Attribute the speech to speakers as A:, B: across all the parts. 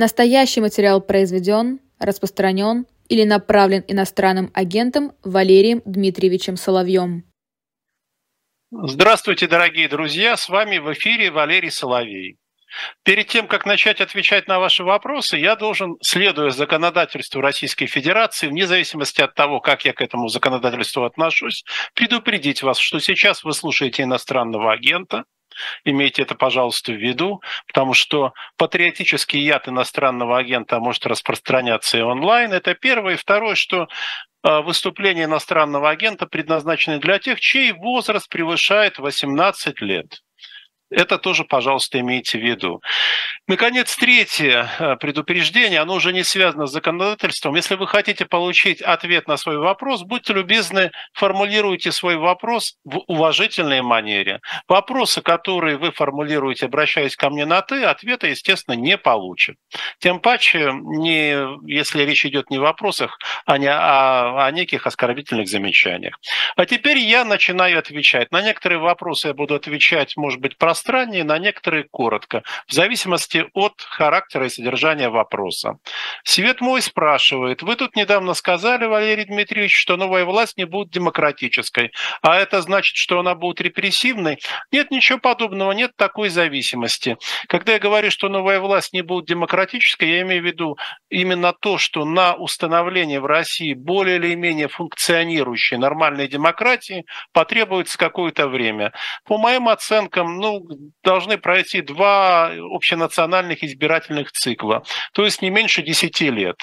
A: Настоящий материал произведен, распространен или направлен иностранным агентом Валерием Дмитриевичем Соловьем.
B: Здравствуйте, дорогие друзья! С вами в эфире Валерий Соловей. Перед тем, как начать отвечать на ваши вопросы, я должен, следуя законодательству Российской Федерации, вне зависимости от того, как я к этому законодательству отношусь, предупредить вас, что сейчас вы слушаете иностранного агента, Имейте это, пожалуйста, в виду, потому что патриотический яд иностранного агента может распространяться и онлайн. Это первое. И второе, что а, выступления иностранного агента предназначены для тех, чей возраст превышает 18 лет. Это тоже, пожалуйста, имейте в виду. Наконец, третье э, предупреждение, оно уже не связано с законодательством. Если вы хотите получить ответ на свой вопрос, будьте любезны, формулируйте свой вопрос в уважительной манере. Вопросы, которые вы формулируете, обращаясь ко мне на «ты», ответа, естественно, не получат. Тем паче, не, если речь идет не о вопросах, а, не, а о неких оскорбительных замечаниях. А теперь я начинаю отвечать. На некоторые вопросы я буду отвечать, может быть, пространно, пространнее, на некоторые коротко, в зависимости от характера и содержания вопроса. Свет мой спрашивает, вы тут недавно сказали, Валерий Дмитриевич, что новая власть не будет демократической, а это значит, что она будет репрессивной? Нет ничего подобного, нет такой зависимости. Когда я говорю, что новая власть не будет демократической, я имею в виду именно то, что на установление в России более или менее функционирующей нормальной демократии потребуется какое-то время. По моим оценкам, ну, должны пройти два общенациональных избирательных цикла, то есть не меньше 10 лет.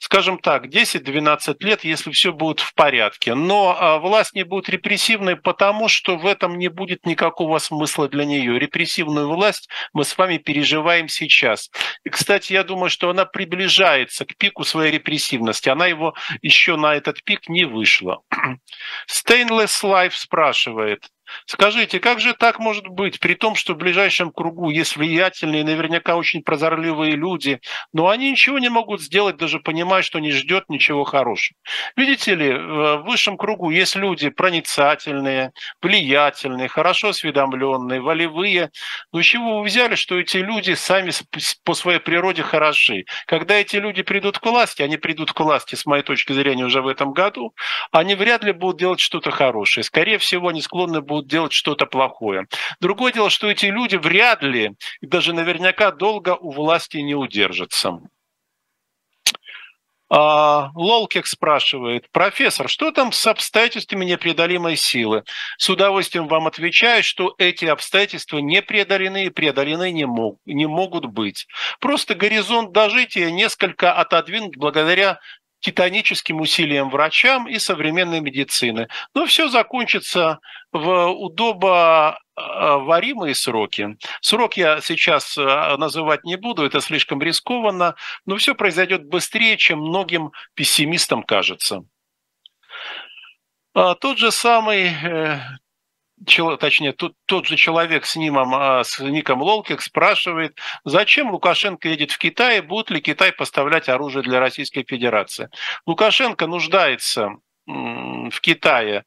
B: Скажем так, 10-12 лет, если все будет в порядке. Но а, власть не будет репрессивной, потому что в этом не будет никакого смысла для нее. Репрессивную власть мы с вами переживаем сейчас. И, кстати, я думаю, что она приближается к пику своей репрессивности. Она его еще на этот пик не вышла. Stainless Life спрашивает, Скажите, как же так может быть, при том, что в ближайшем кругу есть влиятельные, наверняка очень прозорливые люди, но они ничего не могут сделать, даже понимая, что не ждет ничего хорошего. Видите ли, в высшем кругу есть люди проницательные, влиятельные, хорошо осведомленные, волевые. Но чего вы взяли, что эти люди сами по своей природе хороши? Когда эти люди придут к власти, они придут к власти, с моей точки зрения, уже в этом году, они вряд ли будут делать что-то хорошее. Скорее всего, они склонны будут будут делать что-то плохое. Другое дело, что эти люди вряд ли, даже наверняка долго у власти не удержатся. А, Лолкек спрашивает, профессор, что там с обстоятельствами непреодолимой силы? С удовольствием вам отвечаю, что эти обстоятельства не преодолены и преодолены не, мог, не могут быть. Просто горизонт дожития несколько отодвинут благодаря титаническим усилиям врачам и современной медицины. Но все закончится в удобоваримые сроки. Срок я сейчас э, называть не буду, это слишком рискованно, но все произойдет быстрее, чем многим пессимистам кажется. А тот же самый э, точнее, тот, тот же человек с, нимом, а, с ником Лолкик спрашивает, зачем Лукашенко едет в Китай, и будет ли Китай поставлять оружие для Российской Федерации. Лукашенко нуждается в Китае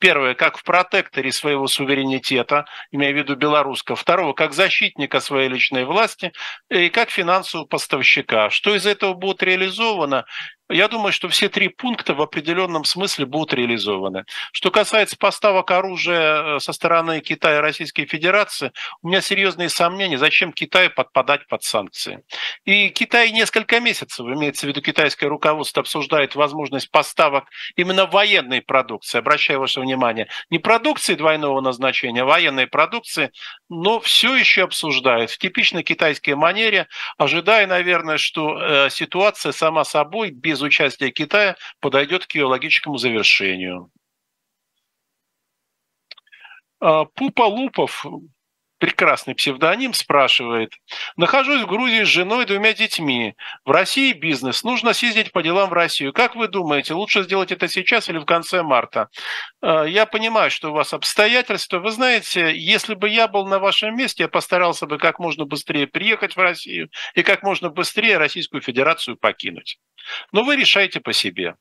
B: Первое, как в протекторе своего суверенитета, имея в виду белорусского. Второго, как защитника своей личной власти и как финансового поставщика. Что из этого будет реализовано, я думаю, что все три пункта в определенном смысле будут реализованы. Что касается поставок оружия э, со стороны Китая и Российской Федерации, у меня серьезные сомнения, зачем Китаю подпадать под санкции. И Китай несколько месяцев, имеется в виду китайское руководство, обсуждает возможность поставок именно военной продукции. Обращаю ваше внимание, не продукции двойного назначения, а военной продукции, но все еще обсуждают в типичной китайской манере, ожидая, наверное, что э, ситуация сама собой без без участия Китая подойдет к ее логическому завершению. А, Пупа Лупов, прекрасный псевдоним, спрашивает. Нахожусь в Грузии с женой и двумя детьми. В России бизнес. Нужно съездить по делам в Россию. Как вы думаете, лучше сделать это сейчас или в конце марта? А, я понимаю, что у вас обстоятельства. Вы знаете, если бы я был на вашем месте, я постарался бы как можно быстрее приехать в Россию и как можно быстрее Российскую Федерацию покинуть. Но вы решаете по себе.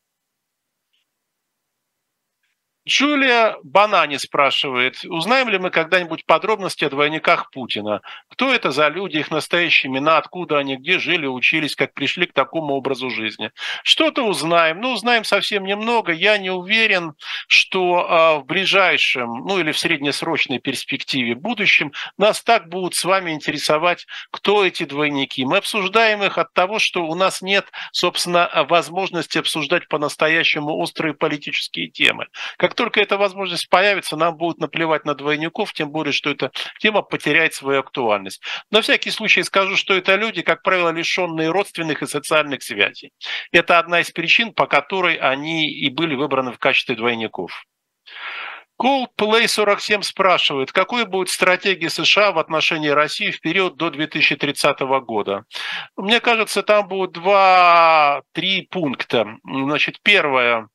B: Джулия Банани спрашивает, узнаем ли мы когда-нибудь подробности о двойниках Путина? Кто это за люди, их настоящие имена, откуда они, где жили, учились, как пришли к такому образу жизни? Что-то узнаем, ну узнаем совсем немного. Я не уверен, что а, в ближайшем, ну или в среднесрочной перспективе, будущем нас так будут с вами интересовать, кто эти двойники. Мы обсуждаем их от того, что у нас нет, собственно, возможности обсуждать по-настоящему острые политические темы. Как только эта возможность появится, нам будет наплевать на двойников, тем более, что эта тема потеряет свою актуальность. На всякий случай скажу, что это люди, как правило, лишенные родственных и социальных связей. Это одна из причин, по которой они и были выбраны в качестве двойников. Coldplay 47 спрашивает, какой будет стратегия США в отношении России в период до 2030 года? Мне кажется, там будут два-три пункта. Значит, первое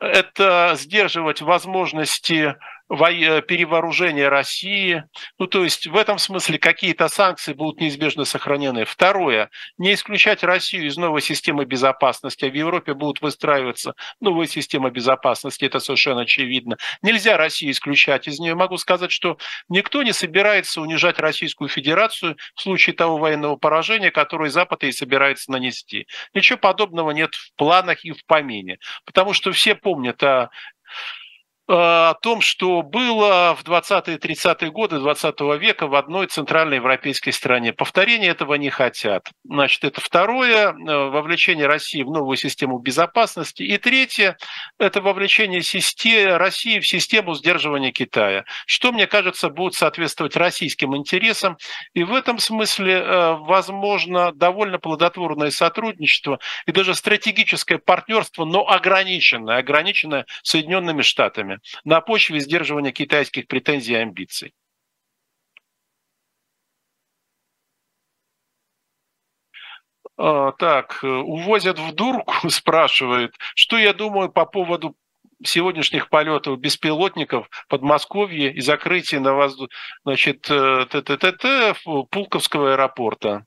B: это сдерживать возможности Э, перевооружения России. Ну, то есть в этом смысле какие-то санкции будут неизбежно сохранены. Второе, не исключать Россию из новой системы безопасности. А в Европе будут выстраиваться новые системы безопасности, это совершенно очевидно. Нельзя Россию исключать из нее. Могу сказать, что никто не собирается унижать Российскую Федерацию в случае того военного поражения, которое Запад и собирается нанести. Ничего подобного нет в планах и в помине. Потому что все помнят о Э, о том, что было в 20-е 30-е годы 20 века в одной центральной европейской стране. Повторения этого не хотят. Значит, это второе, э, вовлечение России в новую систему безопасности. И третье, это вовлечение России в систему сдерживания Китая, что, мне кажется, будет соответствовать российским интересам. И в этом смысле, э, возможно, довольно плодотворное сотрудничество и даже стратегическое партнерство, но ограниченное, ограниченное Соединенными Штатами на почве сдерживания китайских претензий и амбиций. А, так, увозят в дурку, спрашивает, что я думаю по поводу сегодняшних полетов беспилотников в Подмосковье и закрытие на воздух, значит, э, ТТТ Пулковского аэропорта.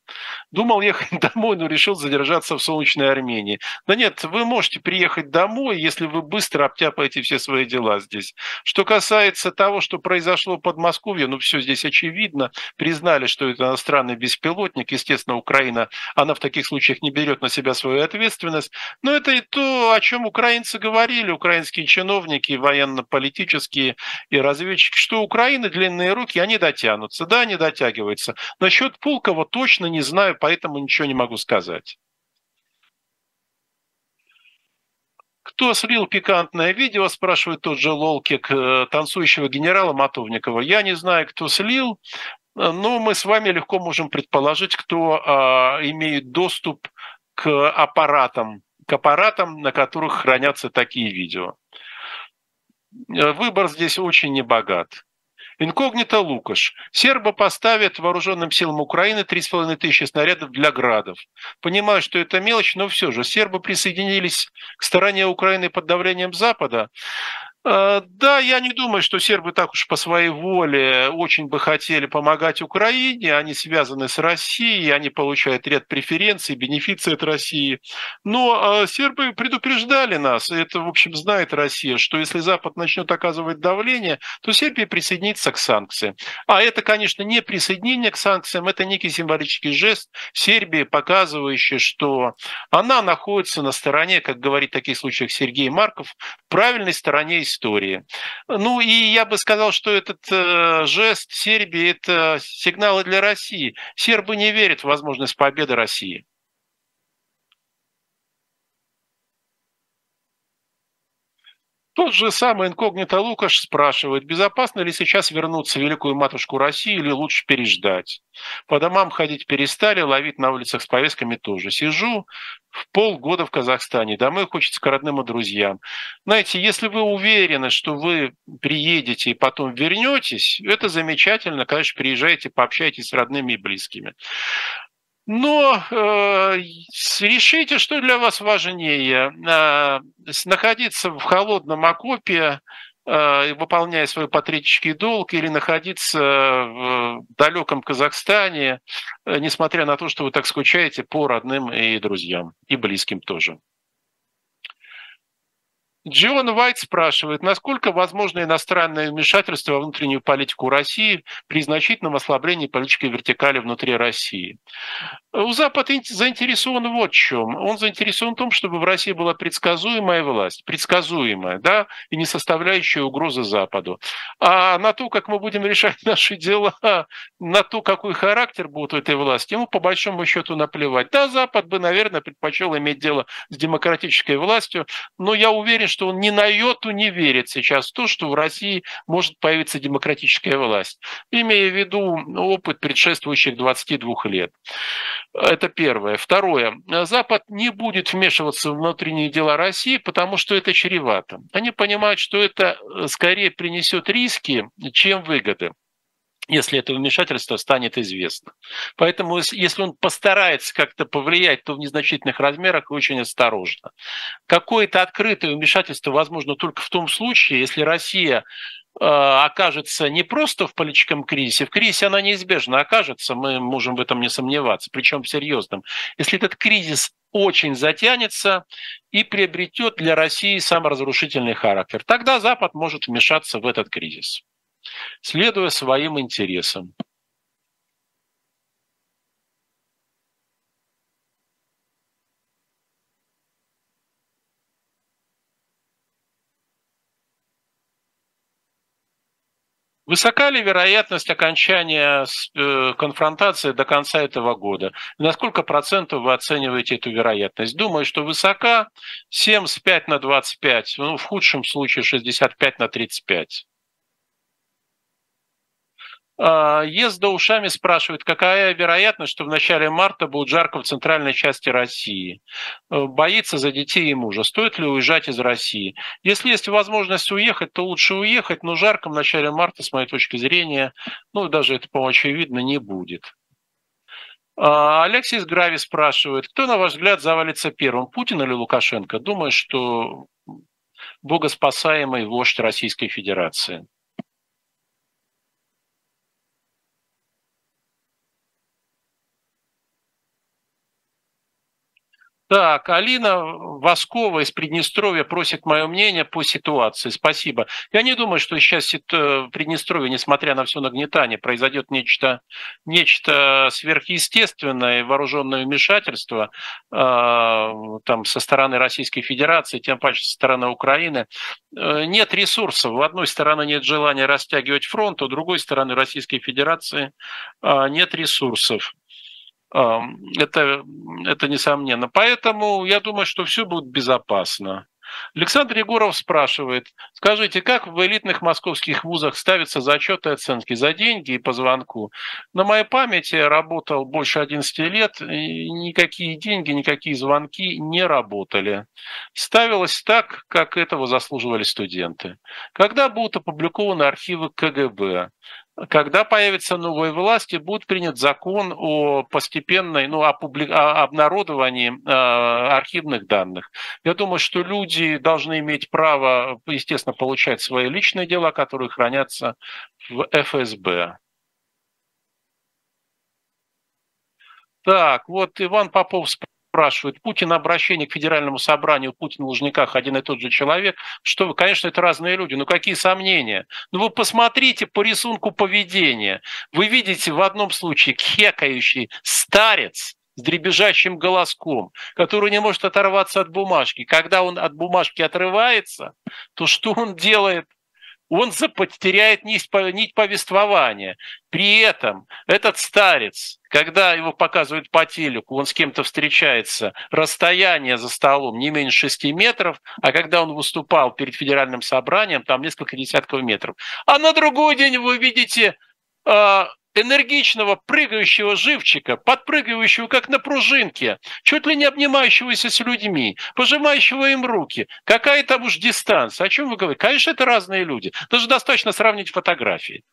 B: Думал ехать домой, но решил задержаться в солнечной Армении. Да нет, вы можете приехать домой, если вы быстро обтяпаете все свои дела здесь. Что касается того, что произошло в Подмосковье, ну все здесь очевидно. Признали, что это иностранный беспилотник. Естественно, Украина, она в таких случаях не берет на себя свою ответственность. Но это и то, о чем украинцы говорили, украинские российские чиновники, военно-политические и разведчики, что Украины длинные руки, они дотянутся. Да, они дотягиваются. Насчет Пулкова точно не знаю, поэтому ничего не могу сказать. Кто слил пикантное видео, спрашивает тот же Лолкик, э, танцующего генерала Матовникова. Я не знаю, кто слил, но мы с вами легко можем предположить, кто а, имеет доступ к аппаратам, к аппаратам, на которых хранятся такие видео. Э, выбор здесь очень небогат. Инкогнито Лукаш. Сербы поставят вооруженным силам Украины 3,5 тысячи снарядов для градов. Понимаю, что это мелочь, но все же сербы присоединились к стороне Украины под давлением Запада. Э, да, я не думаю, что сербы так уж по своей воле очень бы хотели помогать Украине. Они связаны с Россией, они получают ряд преференций, бенефиций от России. Но э, сербы предупреждали нас, и это, в общем, знает Россия, что если Запад начнет оказывать давление, то Сербия присоединится к санкциям. А это, конечно, не присоединение к санкциям, это некий символический жест Сербии, показывающий, что она находится на стороне, как говорит в таких случаях Сергей Марков, правильной стороне истории. Ну и я бы сказал, что этот э, жест Сербии – это сигналы для России. Сербы не верят в возможность победы России. Тот же самый инкогнито Лукаш спрашивает, безопасно ли сейчас вернуться в великую матушку России или лучше переждать? По домам ходить перестали, ловить на улицах с повестками тоже. Сижу в полгода в Казахстане, домой хочется к родным и друзьям. Знаете, если вы уверены, что вы приедете и потом вернетесь, это замечательно, конечно, приезжайте, пообщайтесь с родными и близкими. Но э, решите, что для вас важнее. Э, находиться в холодном окопе, выполняя свой патриотический долг, или находиться в далеком Казахстане, э, несмотря на то, что вы так скучаете по родным и друзьям, и близким тоже. Джон Уайт спрашивает, насколько возможно иностранное вмешательство во внутреннюю политику России при значительном ослаблении политической вертикали внутри России. У Запада заинтересован вот в чем. Он заинтересован в том, чтобы в России была предсказуемая власть, предсказуемая, да, и не составляющая угрозы Западу. А на то, как мы будем решать наши дела, на то, какой характер будет у этой власти, ему по большому счету наплевать. Да, Запад бы, наверное, предпочел иметь дело с демократической властью, но я уверен, что он ни на йоту не верит сейчас в то, что в России может появиться демократическая власть, имея в виду опыт предшествующих 22 лет. Это первое. Второе. Запад не будет вмешиваться в внутренние дела России, потому что это чревато. Они понимают, что это э, скорее принесет риски, чем выгоды если это вмешательство станет известно. Поэтому, если он постарается как-то повлиять, то в незначительных размерах и очень осторожно. Какое-то открытое вмешательство возможно только в том случае, если Россия э, окажется не просто в политическом кризисе, в кризисе она неизбежно окажется, мы можем в этом не сомневаться, причем в серьезном. Если этот кризис очень затянется и приобретет для России саморазрушительный характер, тогда Запад может вмешаться в этот кризис следуя своим интересам. Высока ли вероятность окончания э, конфронтации до конца этого года? На сколько процентов вы оцениваете эту вероятность? Думаю, что высока 75 на 25, ну, в худшем случае 65 на 35. А, Езда ушами спрашивает, какая вероятность, что в начале марта будет жарко в центральной части России? Э, боится за детей и мужа. Стоит ли уезжать из России? Если есть возможность уехать, то лучше уехать, но жарко в начале марта, с моей точки зрения, ну, даже это, по очевидно, не будет. А, Алексей из Грави спрашивает, кто, на ваш взгляд, завалится первым, Путин или Лукашенко? Думаю, что богоспасаемый вождь Российской Федерации. Так, Алина Воскова из Приднестровья просит мое мнение по ситуации. Спасибо. Я не думаю, что сейчас в Приднестровье, несмотря на все нагнетание, произойдет нечто, нечто сверхъестественное, вооруженное вмешательство э, там, со стороны Российской Федерации, тем паче со стороны Украины. Э, нет ресурсов. В одной стороны нет желания растягивать фронт, у другой стороны Российской Федерации э, нет ресурсов. Это, это несомненно. Поэтому я думаю, что все будет безопасно. Александр Егоров спрашивает, скажите, как в элитных московских вузах ставятся зачеты и оценки за деньги и по звонку? На моей памяти работал больше 11 лет, никакие деньги, никакие звонки не работали. Ставилось так, как этого заслуживали студенты. Когда будут опубликованы архивы КГБ? Когда появится новая власть и будет принят закон о постепенной, ну, о, обнародовании э, архивных данных. Я думаю, что люди должны иметь право, естественно, получать свои личные дела, которые хранятся в ФСБ. Так, вот Иван Попов спрашивают, Путин обращение к федеральному собранию, Путин в Лужниках один и тот же человек, что вы, конечно, это разные люди, но какие сомнения? Ну вы посмотрите по рисунку поведения. Вы видите в одном случае кекающий старец, с дребезжащим голоском, который не может оторваться от бумажки. Когда он от бумажки отрывается, то что он делает? Он потеряет нить, повествования. При этом этот старец, когда его показывают по телеку, он с кем-то встречается, расстояние за столом не меньше 6 метров, а когда он выступал перед федеральным собранием, там несколько десятков метров. А на другой день вы видите а, энергичного прыгающего живчика, подпрыгивающего как на пружинке, чуть ли не обнимающегося с людьми, пожимающего им руки. Какая там уж дистанция? О чем вы говорите? Конечно, это разные люди. Даже достаточно сравнить фотографии.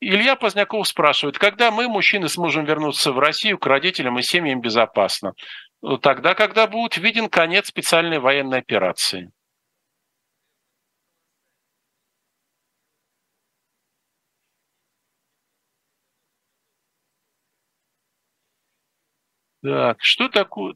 B: Илья Поздняков спрашивает, когда мы, мужчины, сможем вернуться в Россию к родителям и семьям безопасно? Тогда, когда будет виден конец специальной военной операции. Так, что такое?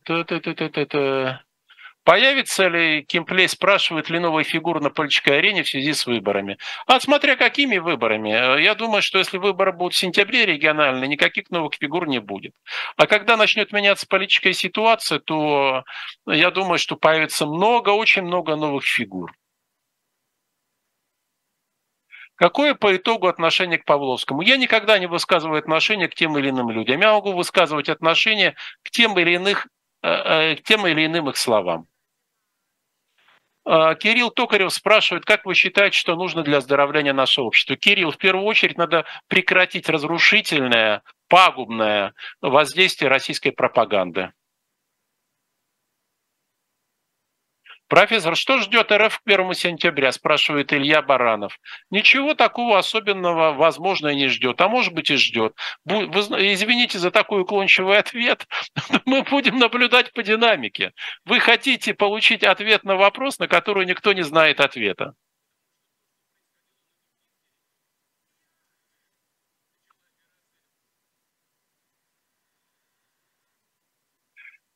B: Появится ли, Кимплей спрашивает ли новая фигура на политической арене в связи с выборами? А смотря какими выборами. Я думаю, что если выборы будут в сентябре региональные, никаких новых фигур не будет. А когда начнет меняться политическая ситуация, то я думаю, что появится много, очень много новых фигур. Какое по итогу отношение к Павловскому? Я никогда не высказываю отношение к тем или иным людям. Я могу высказывать отношение к тем или, иных, э, э, к тем или иным их словам. А, Кирилл Токарев спрашивает, как вы считаете, что нужно для оздоровления нашего общества? Кирилл, в первую очередь надо прекратить разрушительное, пагубное воздействие российской пропаганды. Профессор, что ждет РФ к 1 сентября, спрашивает Илья Баранов. Ничего такого особенного, возможно, и не ждет, а может быть и ждет. Вы, извините за такой уклончивый ответ, мы будем наблюдать по динамике. Вы хотите получить ответ на вопрос, на который никто не знает ответа.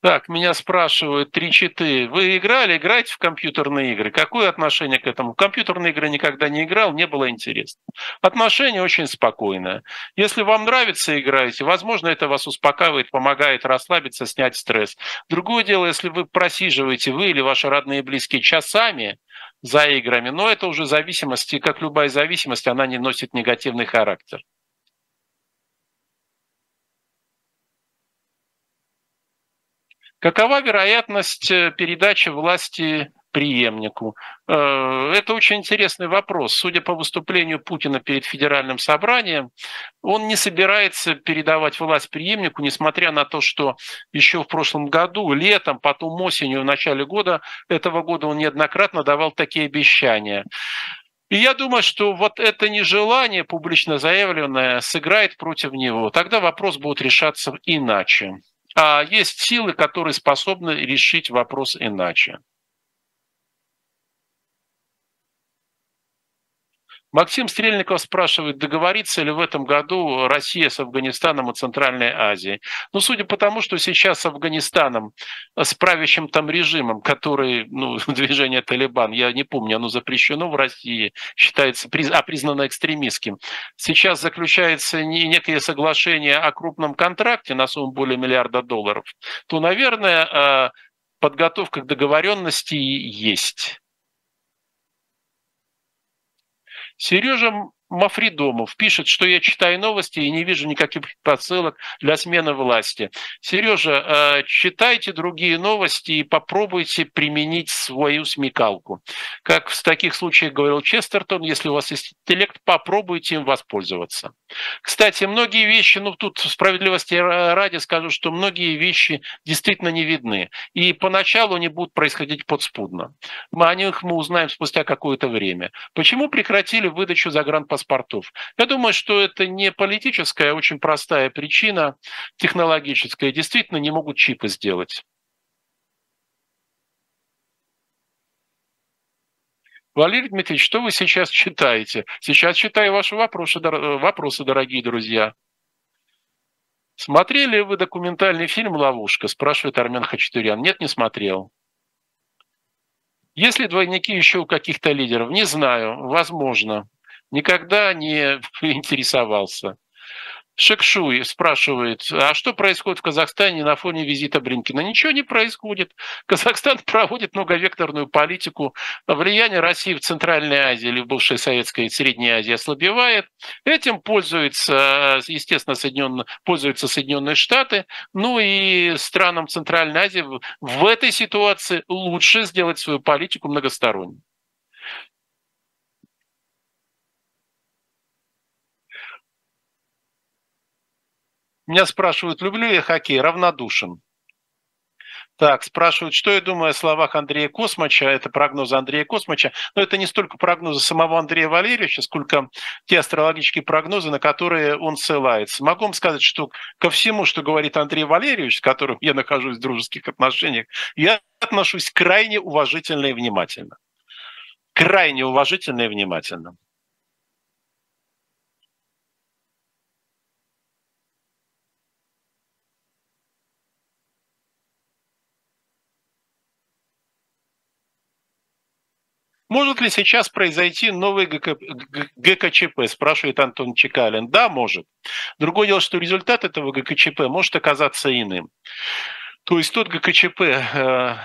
B: Так, меня спрашивают, три читы. Вы играли, играете в компьютерные игры? Какое отношение к этому? В компьютерные игры никогда не играл, не было интересно. Отношение очень спокойное. Если вам нравится, играете. Возможно, это вас успокаивает, помогает расслабиться, снять стресс. Другое дело, если вы просиживаете, вы или ваши родные и близкие часами за играми, но это уже зависимость, и как любая зависимость, она не носит негативный характер. Какова вероятность э, передачи власти преемнику? Э, это очень интересный вопрос. Судя по выступлению Путина перед федеральным собранием, он не собирается передавать власть преемнику, несмотря на то, что еще в прошлом году, летом, потом осенью, в начале года, этого года он неоднократно давал такие обещания. И я думаю, что вот это нежелание публично заявленное сыграет против него. Тогда вопрос будет решаться иначе а есть силы, которые способны решить вопрос иначе. Максим Стрельников спрашивает, договорится ли в этом году Россия с Афганистаном и Центральной Азией. Ну, судя по тому, что сейчас с Афганистаном, с правящим там режимом, который, ну, движение Талибан, я не помню, оно запрещено в России, считается, а признано экстремистским. Сейчас заключается некое соглашение о крупном контракте на сумму более миллиарда долларов, то, наверное, а, подготовка к договоренности есть. Сережа Мафридомов пишет, что я читаю новости и не вижу никаких посылок для смены власти. Сережа, э, читайте другие новости и попробуйте применить свою смекалку. Как в таких случаях говорил Честертон, если у вас есть интеллект, попробуйте им воспользоваться. Кстати, многие вещи, ну тут справедливости ради скажу, что многие вещи действительно не видны. И поначалу они будут происходить подспудно. Мы о них мы узнаем спустя какое-то время. Почему прекратили выдачу загранпаспортов паспортов. Я думаю, что это не политическая, а очень простая причина технологическая. Действительно не могут чипы сделать. Валерий Дмитриевич, что вы сейчас читаете? Сейчас читаю ваши вопросы, вопросы дорогие друзья. Смотрели вы документальный фильм «Ловушка»? Спрашивает Армен Хачатурян. Нет, не смотрел. Есть ли двойники еще у каких-то лидеров? Не знаю, возможно никогда не интересовался. Шекшуй спрашивает, а что происходит в Казахстане на фоне визита Бринкина? Ничего не происходит. Казахстан проводит многовекторную политику. Влияние России в Центральной Азии или в бывшей Советской и Средней Азии ослабевает. Этим пользуются, естественно, Соединенные, пользуются Соединенные Штаты. Ну и странам Центральной Азии в этой ситуации лучше сделать свою политику многосторонней. Меня спрашивают, люблю я хоккей, равнодушен. Так, спрашивают, что я думаю о словах Андрея Космача, это прогнозы Андрея Космача, но это не столько прогнозы самого Андрея Валерьевича, сколько те астрологические прогнозы, на которые он ссылается. Могу вам сказать, что ко всему, что говорит Андрей Валерьевич, с которым я нахожусь в дружеских отношениях, я отношусь крайне уважительно и внимательно. Крайне уважительно и внимательно. Может ли сейчас произойти новый ГК... ГКЧП, спрашивает Антон Чекалин. Да, может. Другое дело, что результат этого ГКЧП может оказаться иным. То есть тот ГКЧП, э,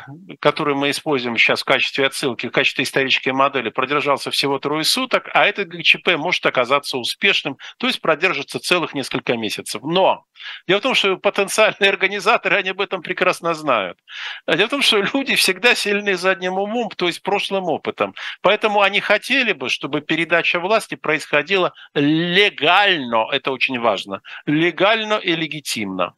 B: который мы используем сейчас в качестве отсылки, в качестве исторической модели, продержался всего трое суток, а этот ГКЧП может оказаться успешным, то есть продержится целых несколько месяцев. Но дело в том, что потенциальные организаторы, они об этом прекрасно знают. Дело в том, что люди всегда сильны задним умом, то есть прошлым опытом. Поэтому они хотели бы, чтобы передача власти происходила легально, это очень важно, легально и легитимно.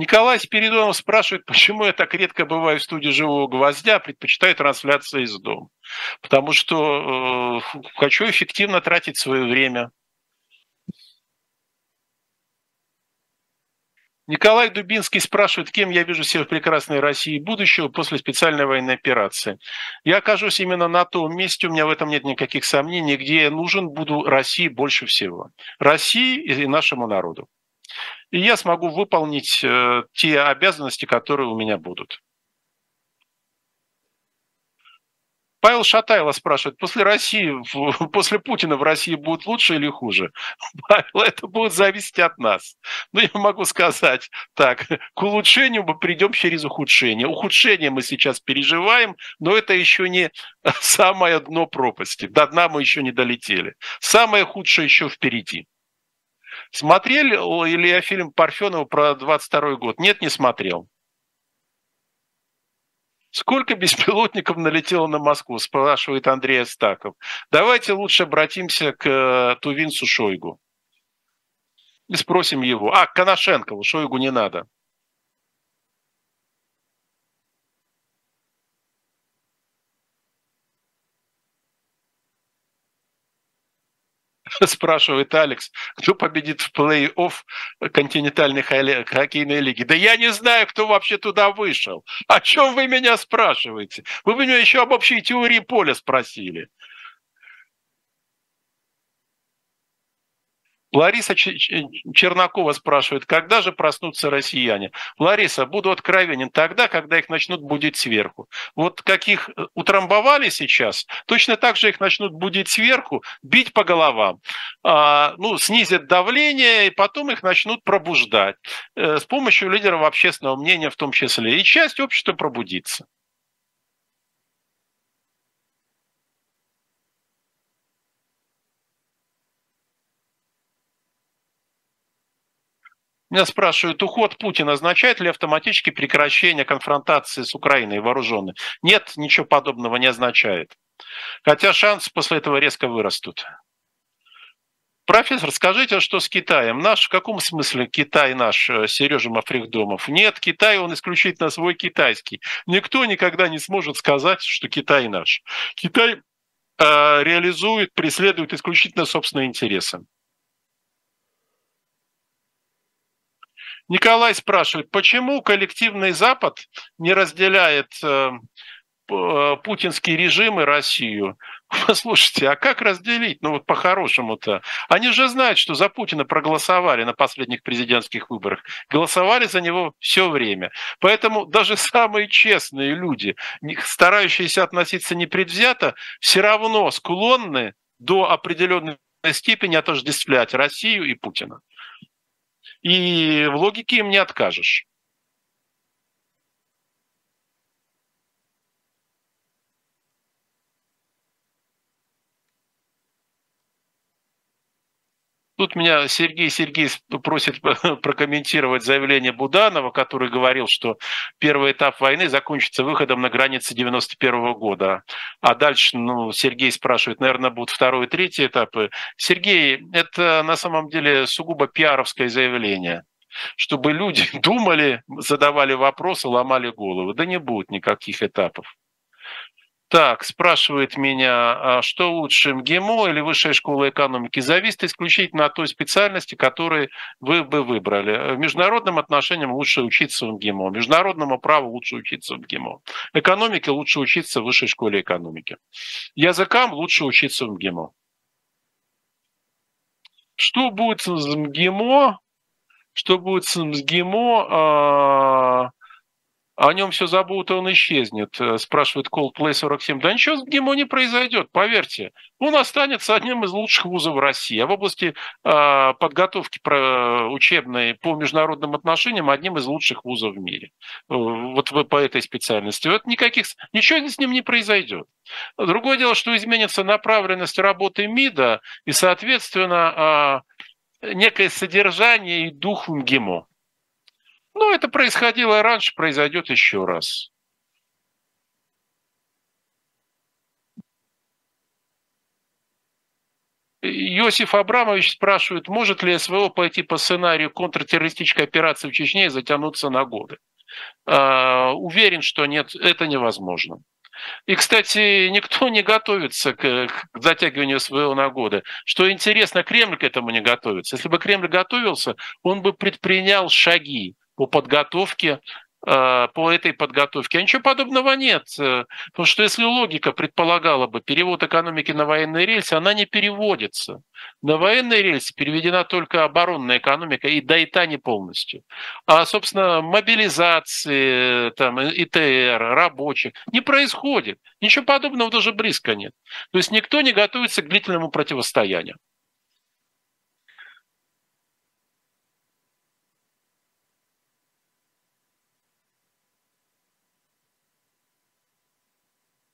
B: Николай Спиридонов спрашивает, почему я так редко бываю в студии «Живого гвоздя», предпочитаю трансляции из дома. Потому что э, хочу эффективно тратить свое время. Николай Дубинский спрашивает, кем я вижу себя в прекрасной России будущего после специальной военной операции. Я окажусь именно на том месте, у меня в этом нет никаких сомнений, где я нужен буду России больше всего. России и нашему народу и я смогу выполнить э, те обязанности, которые у меня будут. Павел Шатайло спрашивает, после России, после Путина в России будет лучше или хуже? Павел, это будет зависеть от нас. Но я могу сказать так, к улучшению мы придем через ухудшение. Ухудшение мы сейчас переживаем, но это еще не самое дно пропасти. До дна мы еще не долетели. Самое худшее еще впереди. Смотрели или я фильм Парфенова про 22 год? Нет, не смотрел. Сколько беспилотников налетело на Москву, спрашивает Андрей Астаков. Давайте лучше обратимся к э, Тувинцу Шойгу. И спросим его. А, к Коношенкову, Шойгу не надо. спрашивает Алекс, кто победит в плей-офф континентальной хоккейной лиги. Да я не знаю, кто вообще туда вышел. О чем вы меня спрашиваете? Вы меня еще об общей теории поля спросили. Лариса Чернакова спрашивает, когда же проснутся россияне? Лариса, буду откровенен, тогда, когда их начнут будить сверху. Вот каких э, утрамбовали сейчас, точно так же их начнут будить сверху, бить по головам. А, ну, снизят давление, и потом их начнут пробуждать. Э, с помощью лидеров общественного мнения в том числе. И часть общества пробудится. Меня спрашивают, уход Путина означает ли автоматически прекращение конфронтации с Украиной вооруженной? Нет, ничего подобного не означает. Хотя шансы после этого резко вырастут. Профессор, скажите, что с Китаем? Наш в каком смысле Китай наш, э, Сережа Мафрихдомов? Нет, Китай, он исключительно свой китайский. Никто никогда не сможет сказать, что Китай наш. Китай э, реализует, преследует исключительно собственные интересы. Николай спрашивает, почему коллективный Запад не разделяет э, э, путинский режим и Россию? Послушайте, а как разделить? Ну вот по-хорошему-то. Они же знают, что за Путина проголосовали на последних президентских выборах. Голосовали за него все время. Поэтому даже самые честные люди, старающиеся относиться непредвзято, все равно склонны до определенной степени отождествлять Россию и Путина. И в логике им не откажешь. Тут меня Сергей Сергей просит прокомментировать заявление Буданова, который говорил, что первый этап войны закончится выходом на границы 91 года. А дальше, ну, Сергей спрашивает, наверное, будут второй и третий этапы. Сергей, это на самом деле сугубо пиаровское заявление чтобы люди думали, задавали вопросы, ломали голову. Да не будет никаких этапов. Так, спрашивает меня, а что лучше, МГИМО или Высшая школа экономики? Зависит исключительно от той специальности, которую вы бы выбрали. В международным отношениям лучше учиться в МГИМО, международному праву лучше учиться в МГИМО, экономике лучше учиться в Высшей школе экономики, языкам лучше учиться в МГИМО. Что будет с МГИМО? Что будет с МСГИМО? А, о нем все забудут, он исчезнет, э, спрашивает Coldplay 47. Да ничего с ГИМО не произойдет, поверьте. Он останется одним из лучших вузов России, а в области э, подготовки про, учебной по международным отношениям одним из лучших вузов в мире. Э, вот вы по этой специальности. Вот никаких, ничего с ним не произойдет. Другое дело, что изменится направленность работы МИДа и, соответственно, э, некое содержание и дух МГИМО. Ну, это происходило раньше, произойдет еще раз. Иосиф Абрамович спрашивает, может ли СВО пойти по сценарию контртеррористической операции в Чечне и затянуться на годы. Uh, уверен, что нет, это невозможно. И, кстати, никто не готовится к, к затягиванию СВО на годы. Что интересно, Кремль к этому не готовится. Если бы Кремль готовился, он бы предпринял шаги по подготовке э, по этой подготовке. А ничего подобного нет. Э, потому что если логика предполагала бы перевод экономики на военные рельсы, она не переводится. На военные рельсы переведена только оборонная экономика, и да и та не полностью. А, собственно, мобилизации, там, ИТР, рабочих не происходит. Ничего подобного даже близко нет. То есть никто не готовится к длительному противостоянию.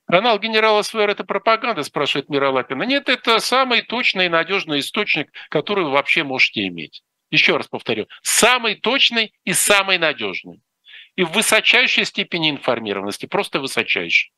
B: Канал генерала СВР – это пропаганда, спрашивает Мира Лапина. Нет, это самый точный и надежный источник, который вы вообще можете иметь. Еще раз повторю, самый точный и самый надежный. И в высочайшей степени информированности, просто высочайшей.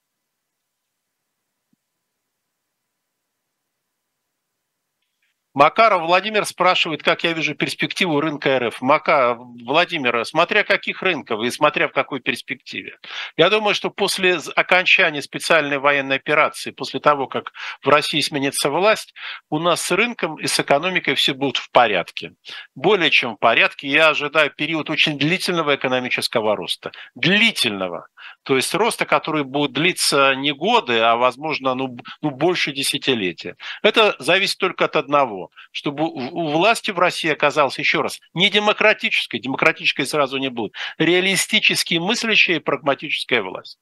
B: Макаров Владимир спрашивает, как я вижу перспективу рынка РФ. Мака, Владимир, смотря каких рынков и смотря в какой перспективе. Я думаю, что после окончания специальной военной операции, после того, как в России сменится власть, у нас с рынком и с экономикой все будут в порядке. Более чем в порядке. Я ожидаю период очень длительного экономического роста. Длительного. То есть роста, который будет длиться не годы, а, возможно, ну, ну больше десятилетия. Это зависит только от одного, чтобы у власти в России оказалась, еще раз, не демократическая, демократической сразу не будет, реалистически мыслящая и прагматическая власть.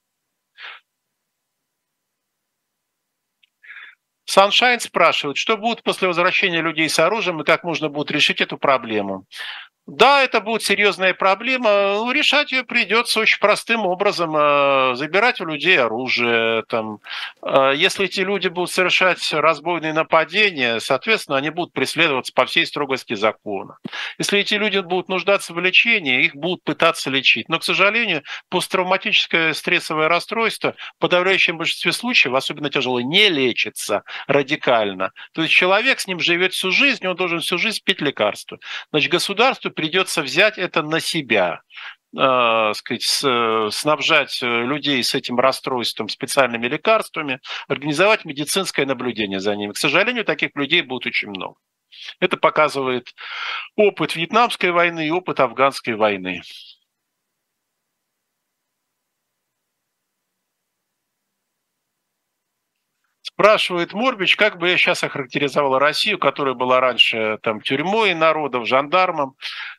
B: Саншайн спрашивает, что будет после возвращения людей с оружием и как можно будет решить эту проблему. Да, это будет серьезная проблема. Ну, решать ее придется очень простым образом. Э, забирать у людей оружие. Там. Э, если эти люди будут совершать разбойные нападения, соответственно, они будут преследоваться по всей строгости закона. Если эти люди будут нуждаться в лечении, их будут пытаться лечить. Но, к сожалению, посттравматическое стрессовое расстройство в подавляющем большинстве случаев, особенно тяжело, не лечится радикально. То есть человек с ним живет всю жизнь, он должен всю жизнь пить лекарства. Значит, государству придется взять это на себя э, сказать, снабжать людей с этим расстройством специальными лекарствами, организовать медицинское наблюдение за ними. К сожалению, таких людей будет очень много. Это показывает опыт Вьетнамской войны и опыт Афганской войны. Спрашивает Морбич, как бы я сейчас охарактеризовал Россию, которая была раньше там, тюрьмой народов, жандармом.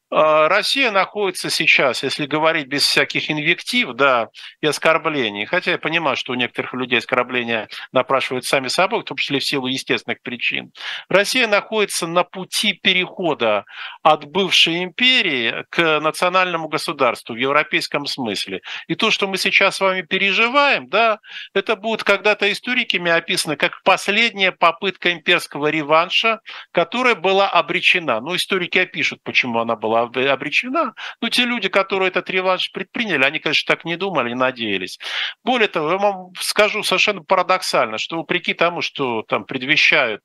B: А, Россия находится сейчас, если говорить без всяких инвектив, да, и оскорблений, хотя я понимаю, что у некоторых людей оскорбления напрашивают сами собой, в том числе в силу естественных причин. Россия находится на пути перехода от бывшей империи к национальному государству в европейском смысле. И то, что мы сейчас с вами переживаем, да, это будет когда-то историками описано как последняя попытка имперского реванша, которая была обречена. Ну, историки опишут, почему она была была обречена. Но те люди, которые этот реванш предприняли, они, конечно, так не думали, не надеялись. Более того, я вам скажу совершенно парадоксально, что вопреки тому, что там предвещают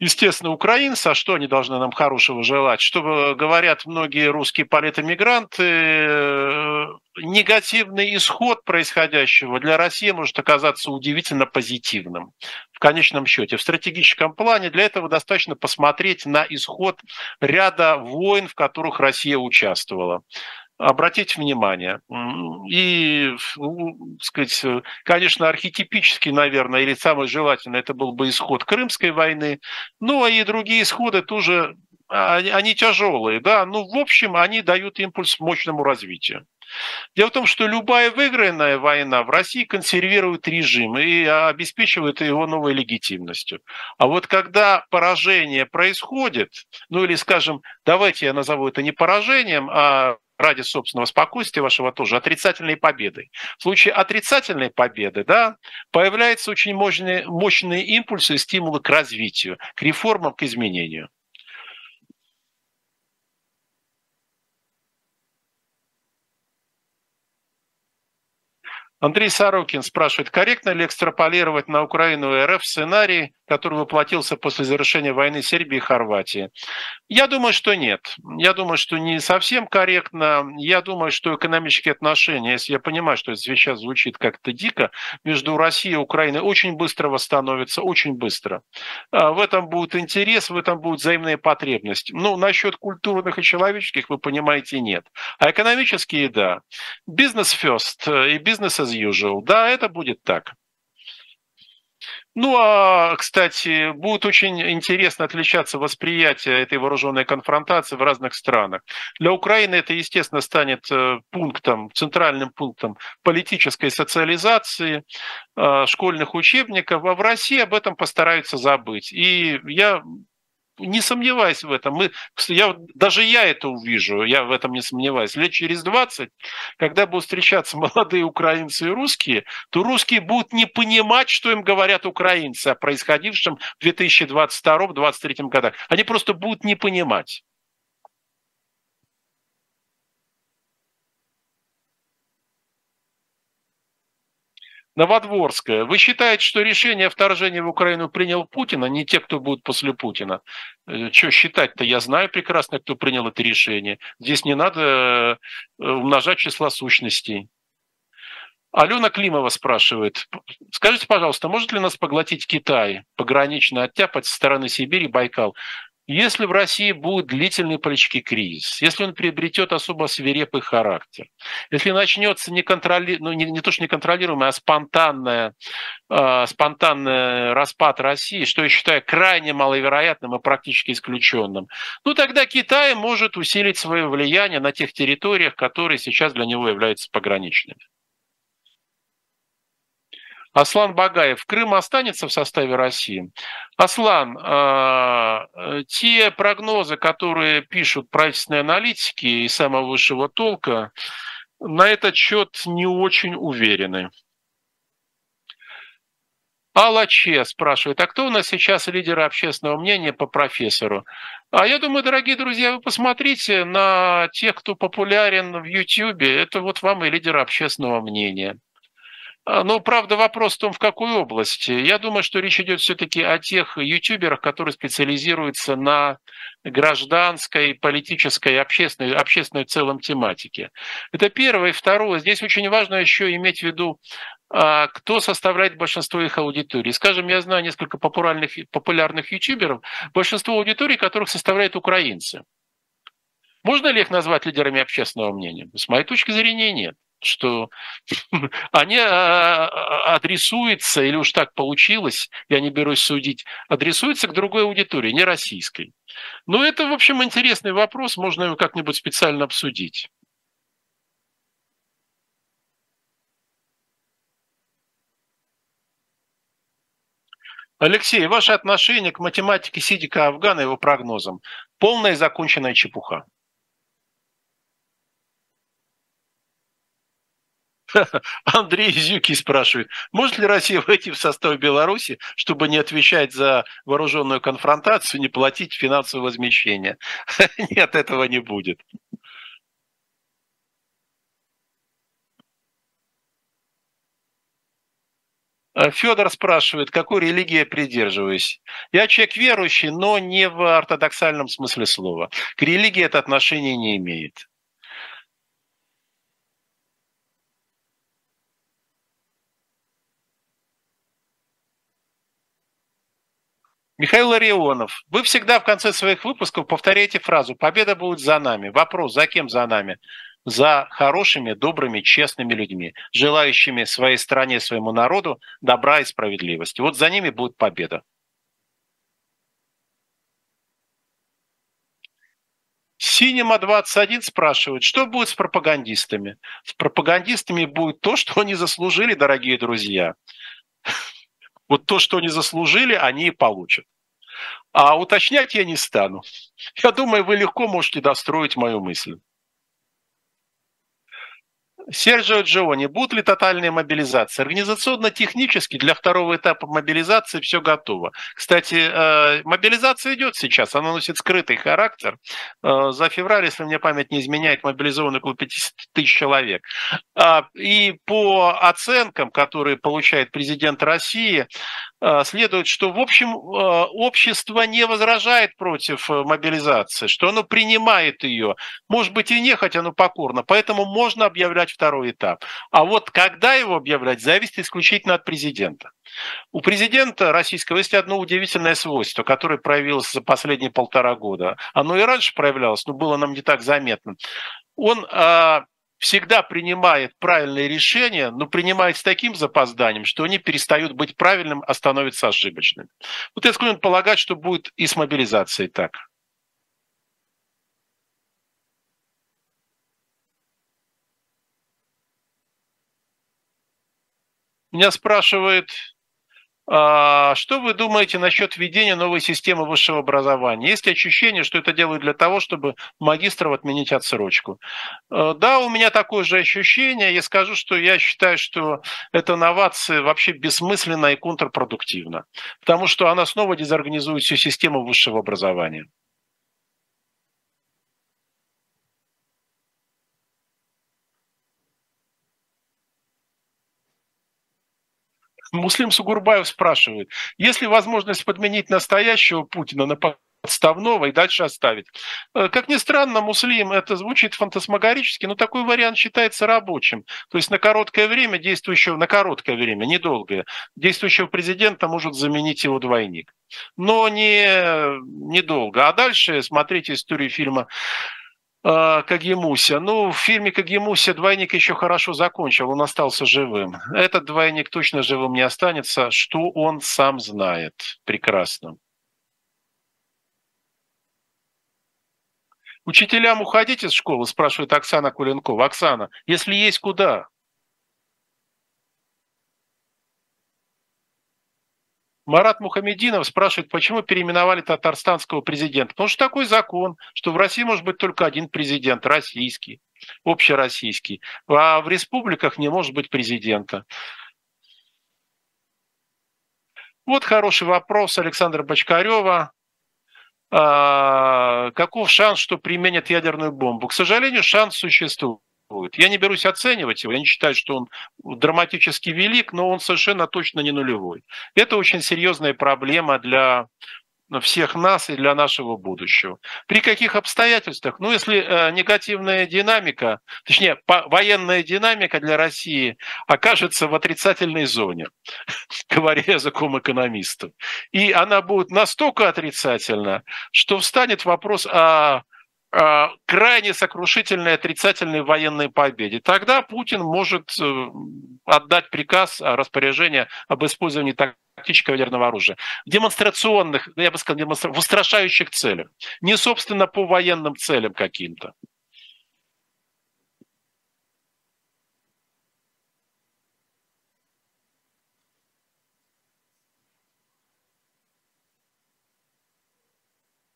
B: естественно, украинцы, а что они должны нам хорошего желать? Что говорят многие русские политэмигранты, э, негативный исход происходящего для России может оказаться удивительно позитивным в конечном счете. В стратегическом плане для этого достаточно посмотреть на исход ряда войн, в которых Россия участвовала обратить внимание. И, сказать, конечно, архетипический, наверное, или самый желательный, это был бы исход Крымской войны. Ну, а и другие исходы тоже они тяжелые, да, ну, в общем, они дают импульс мощному развитию. Дело в том, что любая выигранная война в России консервирует режим и обеспечивает его новой легитимностью. А вот когда поражение происходит, ну или, скажем, давайте я назову это не поражением, а ради собственного спокойствия вашего тоже, отрицательной победой. В случае отрицательной победы, да, появляются очень мощные, мощные импульсы и стимулы к развитию, к реформам, к изменению. Андрей Сорокин спрашивает, корректно ли экстраполировать на Украину РФ сценарий, который воплотился после завершения войны Сербии и Хорватии? Я думаю, что нет. Я думаю, что не совсем корректно. Я думаю, что экономические отношения, если я понимаю, что это сейчас звучит как-то дико, между Россией и Украиной очень быстро восстановятся, очень быстро. А, в этом будет интерес, в этом будет взаимная потребность. Ну, насчет культурных и человеческих, вы понимаете, нет. А экономические, да. Бизнес first и бизнес as usual. Да, это будет так. Ну, а, кстати, будет очень интересно отличаться восприятие этой вооруженной конфронтации в разных странах. Для Украины это, естественно, станет э, пунктом, центральным пунктом политической социализации, э, школьных учебников, а в России об этом постараются забыть. И я не сомневаюсь в этом. Мы, я, даже я это увижу, я в этом не сомневаюсь. Лет через 20, когда будут встречаться молодые украинцы и русские, то русские будут не понимать, что им говорят украинцы о происходившем в 2022-2023 годах. Они просто будут не понимать. Новодворская. Вы считаете, что решение о вторжении в Украину принял Путин, а не те, кто будут после Путина? Э, что считать-то? Я знаю прекрасно, кто принял это решение. Здесь не надо э, умножать числа сущностей. Алена Климова спрашивает, скажите, пожалуйста, может ли нас поглотить Китай, погранично оттяпать со стороны Сибири, Байкал? Если в России будет длительный политический кризис, если он приобретет особо свирепый характер, если начнется не, контроли... ну, не, не то, что неконтролируемый, а спонтанное, э, спонтанный распад России, что я считаю крайне маловероятным и практически исключенным, ну тогда Китай может усилить свое влияние на тех территориях, которые сейчас для него являются пограничными. Аслан Багаев, Крым останется в составе России? Аслан, а, те прогнозы, которые пишут правительственные аналитики и самого высшего толка, на этот счет не очень уверены. Алла Че спрашивает, а кто у нас сейчас лидеры общественного мнения по профессору? А я думаю, дорогие друзья, вы посмотрите на тех, кто популярен в Ютьюбе. Это вот вам и лидеры общественного мнения. А, ну, правда, вопрос в том, в какой области. Я думаю, что речь идет все-таки о тех ютуберах, которые специализируются на гражданской, политической, общественной, общественной в целом тематике. Это первое. И второе. Здесь очень важно еще иметь в виду, а, кто составляет большинство их аудитории. Скажем, я знаю несколько популярных, популярных ютуберов, большинство аудиторий которых составляют украинцы. Можно ли их назвать лидерами общественного мнения? С моей точки зрения, нет что они а, а, адресуются, или уж так получилось, я не берусь судить, адресуются к другой аудитории, не российской. Но это, в общем, интересный вопрос, можно его как-нибудь специально обсудить. Алексей, ваше отношение к математике Сидика Афгана и его прогнозам? Полная и законченная чепуха. Андрей Зюки спрашивает, может ли Россия войти в состав Беларуси, чтобы не отвечать за вооруженную конфронтацию, не платить финансовое возмещение? Нет, этого не будет. Федор спрашивает, какой религии я придерживаюсь. Я человек верующий, но не в ортодоксальном смысле слова. К религии это отношение не имеет. Михаил Ларионов, вы всегда в конце своих выпусков повторяете фразу «Победа будет за нами». Вопрос, за кем за нами? За хорошими, добрыми, честными людьми, желающими своей стране, своему народу добра и справедливости. Вот за ними будет победа. Синема 21 спрашивает, что будет с пропагандистами? С пропагандистами будет то, что они заслужили, дорогие друзья. Вот то, что они заслужили, они и получат. А уточнять я не стану. Я думаю, вы легко можете достроить мою мысль. Серджио Джони, будут ли тотальные мобилизации? Организационно-технически для второго этапа мобилизации все готово. Кстати, э, мобилизация идет сейчас, она носит скрытый характер. Э, за февраль, если мне память не изменяет, мобилизованы около 50 тысяч человек. А, и по оценкам, которые получает президент России, а, следует, что, в общем, общество не возражает против э, мобилизации, что оно принимает ее. Может быть, и не хотя, но покорно. Поэтому можно объявлять второй этап. А вот когда его объявлять, зависит исключительно от президента. У президента российского есть одно удивительное свойство, которое проявилось за последние полтора года. Оно и раньше проявлялось, но было нам не так заметно. Он а, всегда принимает правильные решения, но принимает с таким запозданием, что они перестают быть правильным, а становятся ошибочными. Вот я склонен полагать, что будет и с мобилизацией так. Меня спрашивает а, что вы думаете насчет введения новой системы высшего образования? Есть ощущение, что это делают для того, чтобы магистров отменить отсрочку? Э, да, у меня такое же ощущение. Я скажу, что я считаю, что эта новация вообще бессмысленна и контрпродуктивна, потому что она снова дезорганизует всю систему высшего образования. Муслим Сугурбаев спрашивает, есть ли возможность подменить настоящего Путина на подставного и дальше оставить. Э, как ни странно, Муслим, это звучит фантасмагорически, но такой вариант считается рабочим. То есть на короткое время действующего, на короткое время, недолгое, действующего президента может заменить его двойник. Но не недолго. А дальше смотрите историю фильма Кагемуся. Ну, в фильме Кагемуся двойник еще хорошо закончил, он остался живым. Этот двойник точно живым не останется, что он сам знает прекрасно. Учителям уходить из школы, спрашивает Оксана Куленкова. Оксана, если есть куда? Марат Мухамединов спрашивает, почему переименовали татарстанского президента. Потому что такой закон, что в России может быть только один президент, российский, общероссийский. А в республиках не может быть президента. Вот хороший вопрос Александра Бочкарева. А, каков шанс, что применят ядерную бомбу? К сожалению, шанс существует существует. Я не берусь оценивать его, я не считаю, что он драматически велик, но он совершенно точно не нулевой. Это очень серьезная проблема для всех нас и для нашего будущего. При каких обстоятельствах? Ну, если э, негативная динамика, точнее, военная динамика для России окажется в отрицательной зоне, говоря языком экономистов, и она будет настолько отрицательна, что встанет вопрос о крайне сокрушительной отрицательной военной победе. Тогда Путин может э, отдать приказ, распоряжение об использовании тактического ядерного оружия в демонстрационных, я бы сказал, в устрашающих целях, не собственно по военным целям каким-то.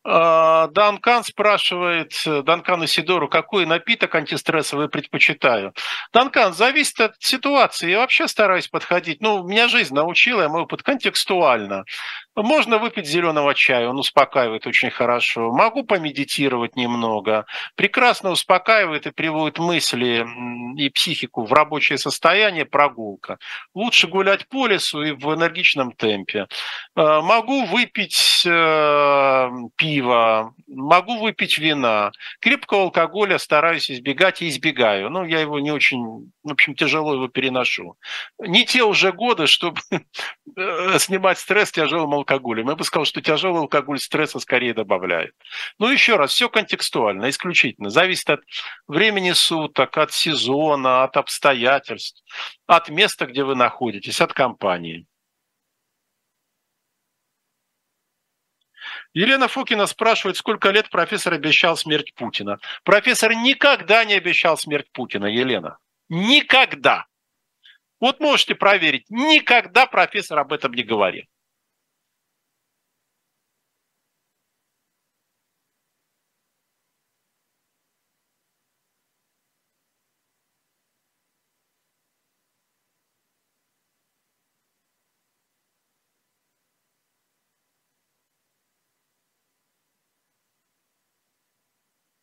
B: Данкан спрашивает, Данкан Исидору, какой напиток антистрессовый предпочитаю. Данкан, зависит от ситуации. Я вообще стараюсь подходить. Ну, меня жизнь научила, я могу под контекстуально. Можно выпить зеленого чая, он успокаивает очень хорошо. Могу помедитировать немного. Прекрасно успокаивает и приводит мысли и психику в рабочее состояние прогулка. Лучше гулять по лесу и в энергичном темпе. А, могу выпить э, пиво, могу выпить вина. Крепкого алкоголя стараюсь избегать и избегаю. Ну, я его не очень, в общем, тяжело его переношу. Не те уже годы, чтобы э, снимать стресс тяжелым алкоголем алкоголем. Я бы сказал, что тяжелый алкоголь стресса скорее добавляет. Но ну, еще раз, все контекстуально, исключительно. Зависит от времени суток, от сезона, от обстоятельств, от места, где вы находитесь, от компании. Елена Фокина спрашивает, сколько лет профессор обещал смерть Путина. Профессор никогда не обещал смерть Путина, Елена. Никогда. Вот можете проверить, никогда профессор об этом не говорил.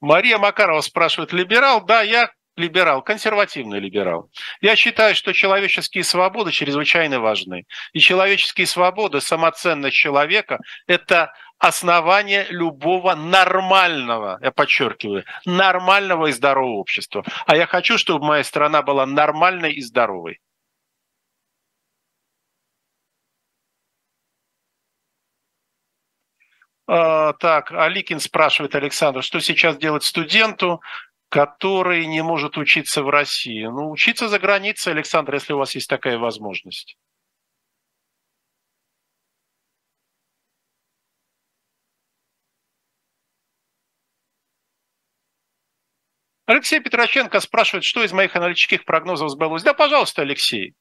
B: Мария Макарова спрашивает, либерал? Да, я либерал, консервативный либерал. Я считаю, что человеческие свободы чрезвычайно важны. И человеческие свободы, самоценность человека – это основание любого нормального, я подчеркиваю, нормального и здорового общества. А я хочу, чтобы моя страна была нормальной и здоровой. Так, Аликин спрашивает Александр, что сейчас делать студенту, который не может учиться в России? Ну, учиться за границей, Александр, если у вас есть такая возможность. Алексей Петроченко спрашивает, что из моих аналитических прогнозов сбылось. Да, пожалуйста, Алексей.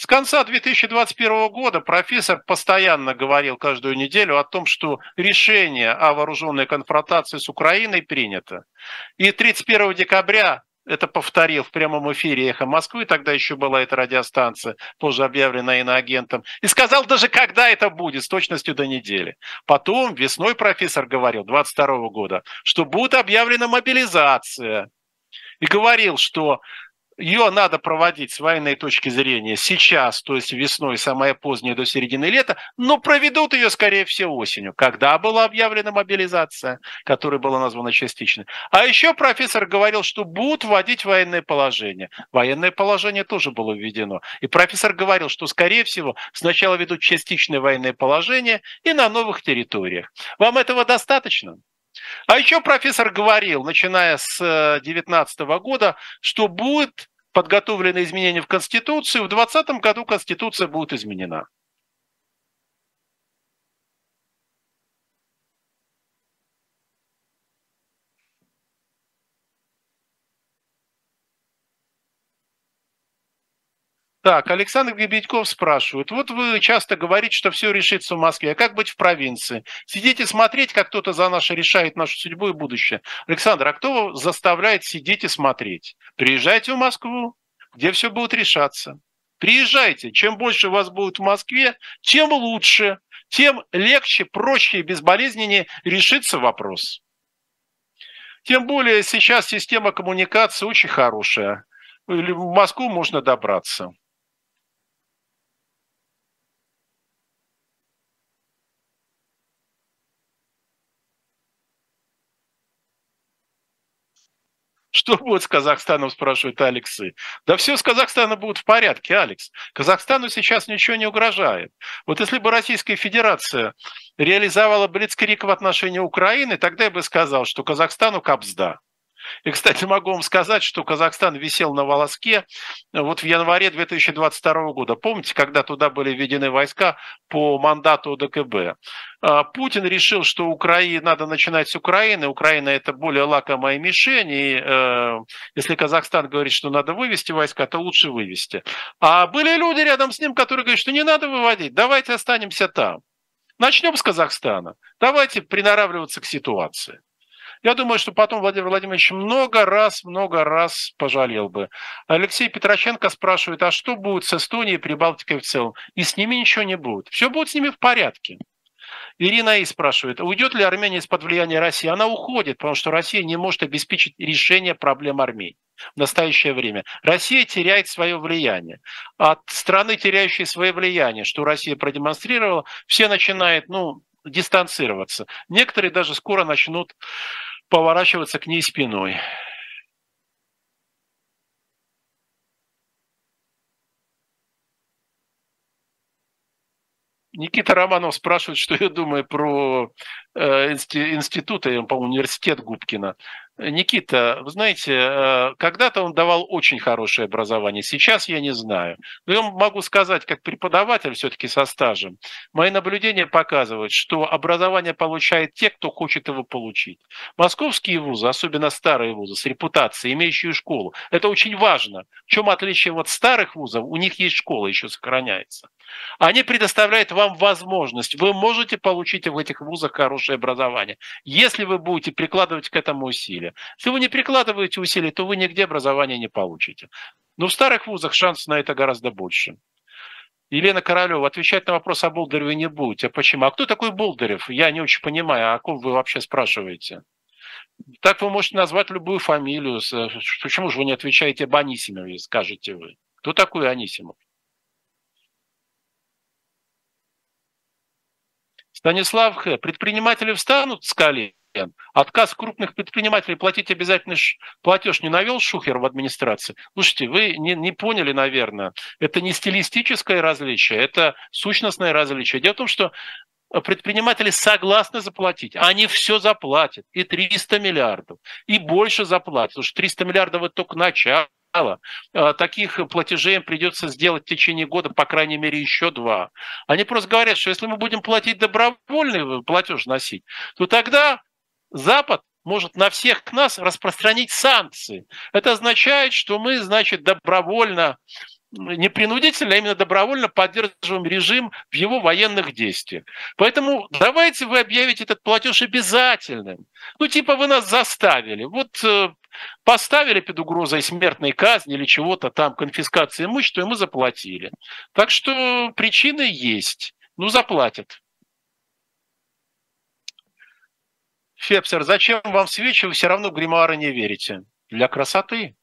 B: С конца 2021 года профессор постоянно говорил каждую неделю о том, что решение о вооруженной конфронтации с Украиной принято. И 31 декабря это повторил в прямом эфире «Эхо Москвы», тогда еще была эта радиостанция, позже объявленная иноагентом, и сказал даже, когда это будет, с точностью до недели. Потом весной профессор говорил, 22 года, что будет объявлена мобилизация. И говорил, что ее надо проводить с военной точки зрения сейчас, то есть весной, самое позднее до середины лета, но проведут ее, скорее всего, осенью. Когда была объявлена мобилизация, которая была названа частичной. А еще профессор говорил, что будут вводить военное положение. Военное положение тоже было введено. И профессор говорил, что, скорее всего, сначала ведут частичное военное положение и на новых территориях. Вам этого достаточно? А еще профессор говорил, начиная с 2019 э, года, что будет подготовлены изменения в Конституцию, в 2020 году Конституция будет изменена. Так, Александр Гебедьков спрашивает. Вот вы часто говорите, что все решится в Москве. А как быть в провинции? Сидите смотреть, как кто-то за нас решает нашу судьбу и будущее. Александр, а кто заставляет сидеть и смотреть? Приезжайте в Москву, где все будет решаться. Приезжайте. Чем больше вас будет в Москве, тем лучше, тем легче, проще и безболезненнее решится вопрос. Тем более сейчас система коммуникации очень хорошая. В Москву можно добраться. Что будет с Казахстаном, спрашивает Алексы. Да все с Казахстаном будет в порядке, Алекс. Казахстану сейчас ничего не угрожает. Вот если бы Российская Федерация реализовала блицкрик в отношении Украины, тогда я бы сказал, что Казахстану капсда. И, кстати, могу вам сказать, что Казахстан висел на волоске вот в январе 2022 года. Помните, когда туда были введены войска по мандату ДКБ? А, Путин решил, что Украине надо начинать с Украины. Украина это более лакомая мишень. И э, если Казахстан говорит, что надо вывести войска, то лучше вывести. А были люди рядом с ним, которые говорят, что не надо выводить, давайте останемся там. Начнем с Казахстана. Давайте приноравливаться к ситуации. Я думаю, что потом Владимир Владимирович много раз, много раз пожалел бы. Алексей Петроченко спрашивает, а что будет с Эстонией и Прибалтикой в целом? И с ними ничего не будет. Все будет с ними в порядке. Ирина И спрашивает, уйдет ли Армения из-под влияния России? Она уходит, потому что Россия не может обеспечить решение проблем Армении в настоящее время. Россия теряет свое влияние. От страны, теряющей свое влияние, что Россия продемонстрировала, все начинают ну, дистанцироваться. Некоторые даже скоро начнут поворачиваться к ней спиной. Никита Романов спрашивает, что я думаю про э, институт, по-моему, университет Губкина. Никита, вы знаете, э, когда-то он давал очень хорошее образование, сейчас я не знаю. Но я могу сказать, как преподаватель все-таки со стажем, мои наблюдения показывают, что образование получает те, кто хочет его получить. Московские вузы, особенно старые вузы с репутацией, имеющие школу, это очень важно. В чем отличие от старых вузов? У них есть школа, еще сохраняется. Они предоставляют вам возможность. Вы можете получить в этих вузах хорошее образование, если вы будете прикладывать к этому усилия. Если вы не прикладываете усилия, то вы нигде образование не получите. Но в старых вузах шанс на это гораздо больше. Елена Королева, отвечать на вопрос о Болдыреве не будете. А почему? А кто такой Болдырев? Я не очень понимаю, о ком вы вообще спрашиваете? Так вы можете назвать любую фамилию. Почему же вы не отвечаете об Анисимове, скажете вы? Кто такой Анисимов? Станислав Х. Предприниматели встанут с колен. Отказ крупных предпринимателей платить обязательный платеж не навел Шухер в администрации? Слушайте, вы не, не поняли, наверное. Это не стилистическое различие, это сущностное различие. Дело в том, что предприниматели согласны заплатить. Они все заплатят. И 300 миллиардов. И больше заплатят. Потому что 300 миллиардов – это только начало. А, таких платежей им придется сделать в течение года, по крайней мере, еще два. Они просто говорят, что если мы будем платить добровольный платеж носить, то тогда Запад может на всех нас распространить санкции. Это означает, что мы, значит, добровольно не принудительно, а именно добровольно поддерживаем режим в его военных действиях. Поэтому давайте вы объявите этот платеж обязательным. Ну, типа вы нас заставили. Вот э, поставили под угрозой смертной казни или чего-то там, конфискации имущества, и мы заплатили. Так что причины есть. Ну, заплатят. Фепсер, зачем вам свечи, вы все равно гримуары не верите? Для красоты.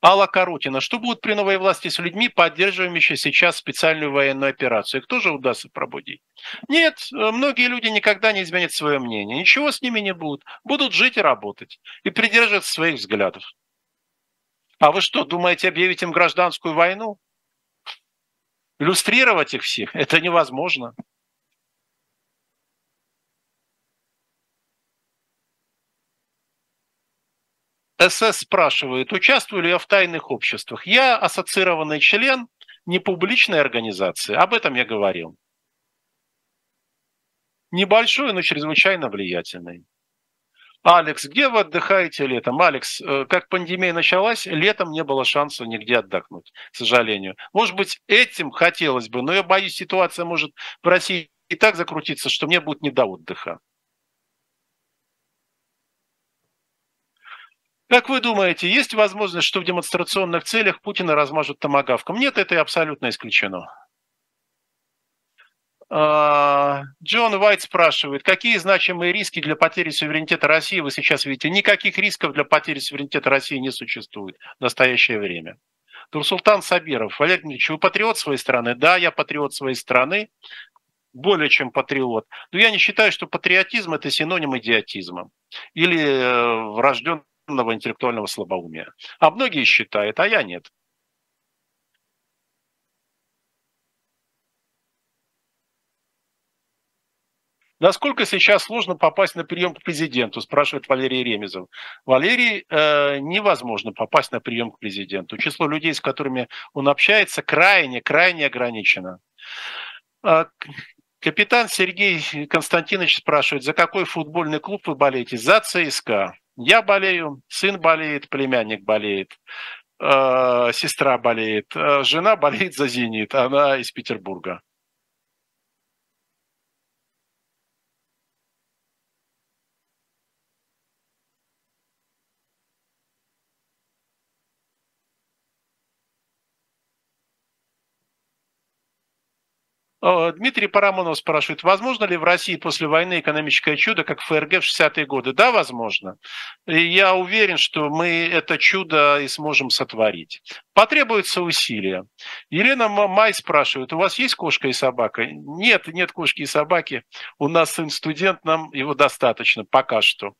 B: Алла Карутина. Что будет при новой власти с людьми, поддерживающими сейчас специальную военную операцию? Их тоже удастся пробудить? Нет, многие люди никогда не изменят свое мнение. Ничего с ними не будет. Будут жить и работать. И придерживаться своих взглядов. А вы что, думаете объявить им гражданскую войну? Иллюстрировать их всех? Это невозможно. СС спрашивает, участвую ли я в тайных обществах. Я ассоциированный член непубличной организации. Об этом я говорил. Небольшой, но чрезвычайно влиятельный. Алекс, где вы отдыхаете летом? Алекс, э, как пандемия началась, летом не было шанса нигде отдохнуть, к сожалению. Может быть, этим хотелось бы, но я боюсь, ситуация может в России и так закрутиться, что мне будет не до отдыха. Как вы думаете, есть возможность, что в демонстрационных целях Путина размажут томогавком? Нет, это абсолютно исключено. А, Джон Уайт спрашивает, какие значимые риски для потери суверенитета России вы сейчас видите? Никаких рисков для потери суверенитета России не существует в настоящее время. Турсултан Сабиров. Валерий Дмитриевич, вы патриот своей страны? Да, я патриот своей страны, более чем патриот. Но я не считаю, что патриотизм – это синоним идиотизма или э, врожденный интеллектуального слабоумия. А многие считают, а я нет. Насколько сейчас сложно попасть на прием к президенту, спрашивает Валерий Ремезов. Валерий, э, невозможно попасть на прием к президенту. Число людей, с которыми он общается, крайне, крайне ограничено. А, капитан Сергей Константинович спрашивает, за какой футбольный клуб вы болеете? За ЦСКА. Я болею, сын болеет, племянник болеет, э, сестра болеет, э, жена болеет за «Зенит», она из Петербурга. Дмитрий Парамонов спрашивает, возможно ли в России после войны экономическое чудо, как ФРГ в 60-е годы? Да, возможно. И я уверен, что мы это чудо и сможем сотворить. Потребуется усилия. Елена Май спрашивает, у вас есть кошка и собака? Нет, нет кошки и собаки. У нас сын студент, нам его достаточно пока что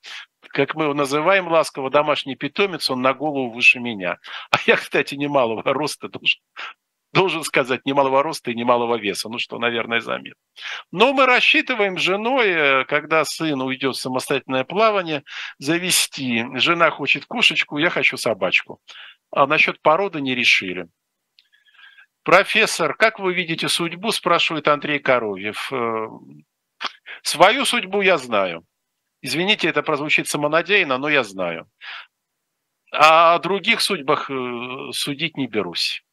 B: как мы его называем ласково, домашний питомец, он на голову выше меня. А я, кстати, немалого роста, должен должен сказать, немалого роста и немалого веса, ну что, наверное, заметно. Но мы рассчитываем с женой, э, когда сын уйдет в самостоятельное плавание, завести. Жена хочет кошечку, я хочу собачку. А насчет породы не решили. Профессор, как вы видите судьбу, спрашивает Андрей Коровьев. Э, свою судьбу я знаю. Извините, это прозвучит самонадеянно, но я знаю. А о других судьбах э, судить не берусь.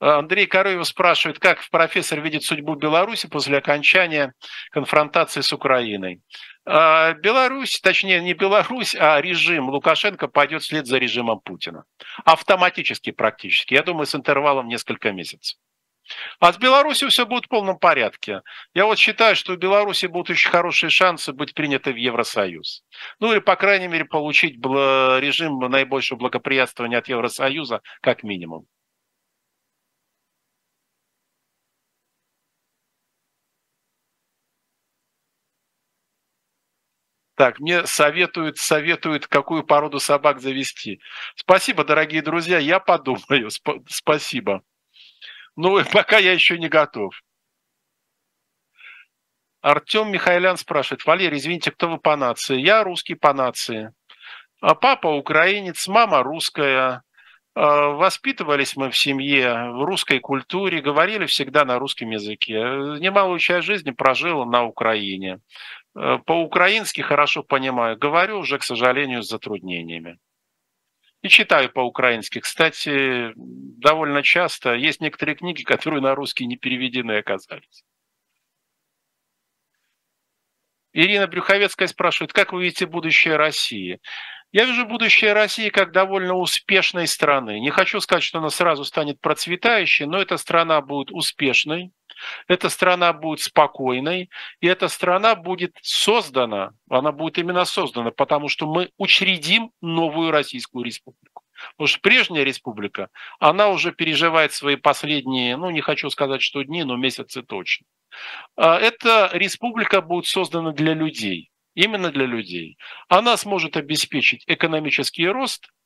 B: Андрей Коровьев спрашивает, как профессор видит судьбу Беларуси после окончания конфронтации с Украиной. А, Беларусь, точнее не Беларусь, а режим Лукашенко пойдет вслед за режимом Путина. Автоматически практически. Я думаю, с интервалом несколько месяцев. А с Беларусью все будет в полном порядке. Я вот считаю, что у Беларуси будут очень хорошие шансы быть приняты в Евросоюз. Ну или, по крайней мере, получить режим наибольшего благоприятствования от Евросоюза как минимум. Так, мне советуют, советуют, какую породу собак завести. Спасибо, дорогие друзья, я подумаю. Сп- спасибо. Ну, пока я еще не готов. Артем Михайлян спрашивает, Валерий, извините, кто вы по нации? Я русский по нации. А папа украинец, мама русская. А, воспитывались мы в семье, в русской культуре, говорили всегда на русском языке. Немалую часть жизни прожил на Украине. Э, по-украински хорошо понимаю, говорю уже, к сожалению, с затруднениями. И читаю по-украински. Кстати, довольно часто есть некоторые книги, которые на русский не переведены оказались. Ирина Брюховецкая спрашивает, как вы видите будущее России? Я вижу будущее России как довольно успешной страны. Не хочу сказать, что она сразу станет процветающей, но эта страна будет успешной, эта страна будет спокойной, и эта страна будет создана, она будет именно создана, потому что мы учредим новую Российскую Республику. Потому что прежняя республика, она уже переживает свои последние, ну не хочу сказать, что дни, но месяцы точно. А эта республика будет создана для людей, именно для людей. Она сможет обеспечить экономический рост –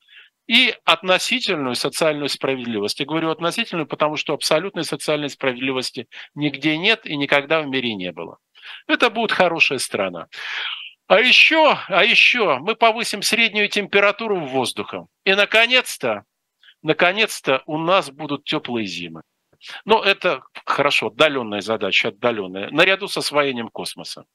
B: и относительную социальную справедливость. Я говорю относительную, потому что абсолютной социальной справедливости нигде нет и никогда в мире не было. Это будет хорошая страна. А еще, а еще мы повысим среднюю температуру воздуха. И, наконец-то, наконец-то у нас будут теплые зимы. Но это хорошо, отдаленная задача, отдаленная, наряду с освоением космоса.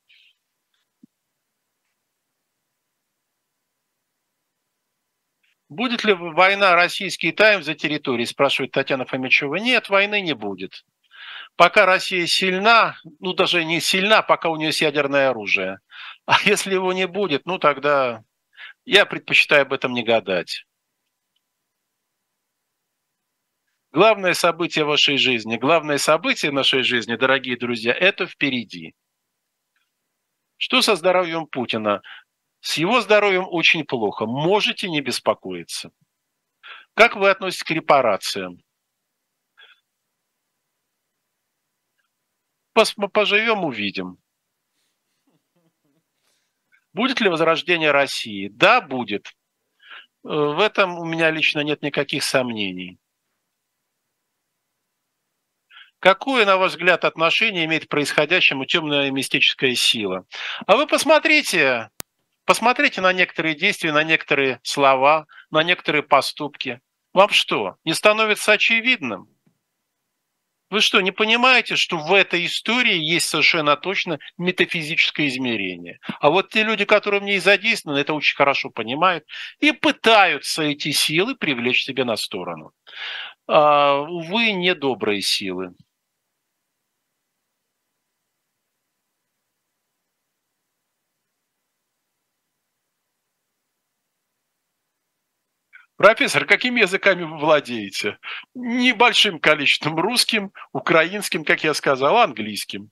B: Будет ли война российский тайм за территорией, спрашивает Татьяна Фомичева. Нет, войны не будет. Пока Россия сильна, ну даже не сильна, пока у нее есть ядерное оружие. А если его не будет, ну тогда я предпочитаю об этом не гадать. Главное событие вашей жизни, главное событие нашей жизни, дорогие друзья, это впереди. Что со здоровьем Путина? С его здоровьем очень плохо. Можете не беспокоиться. Как вы относитесь к репарациям? Поживем, увидим. Будет ли возрождение России? Да, будет. Э, в этом у меня лично нет никаких сомнений. Какое, на ваш взгляд, отношение имеет к происходящему темная мистическая сила? А вы посмотрите, Посмотрите на некоторые действия, на некоторые слова, на некоторые поступки. Вам что, не становится очевидным? Вы что, не понимаете, что в этой истории есть совершенно точно метафизическое измерение? А вот те люди, которые в ней задействованы, это очень хорошо понимают и пытаются эти силы привлечь себе на сторону. А, увы, недобрые силы. Профессор, какими языками вы владеете? Небольшим количеством русским, украинским, как я сказал, английским.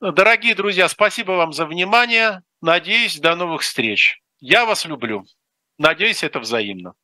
B: Дорогие друзья, спасибо вам за внимание. Надеюсь, до новых встреч. Я вас люблю. Надеюсь, это взаимно.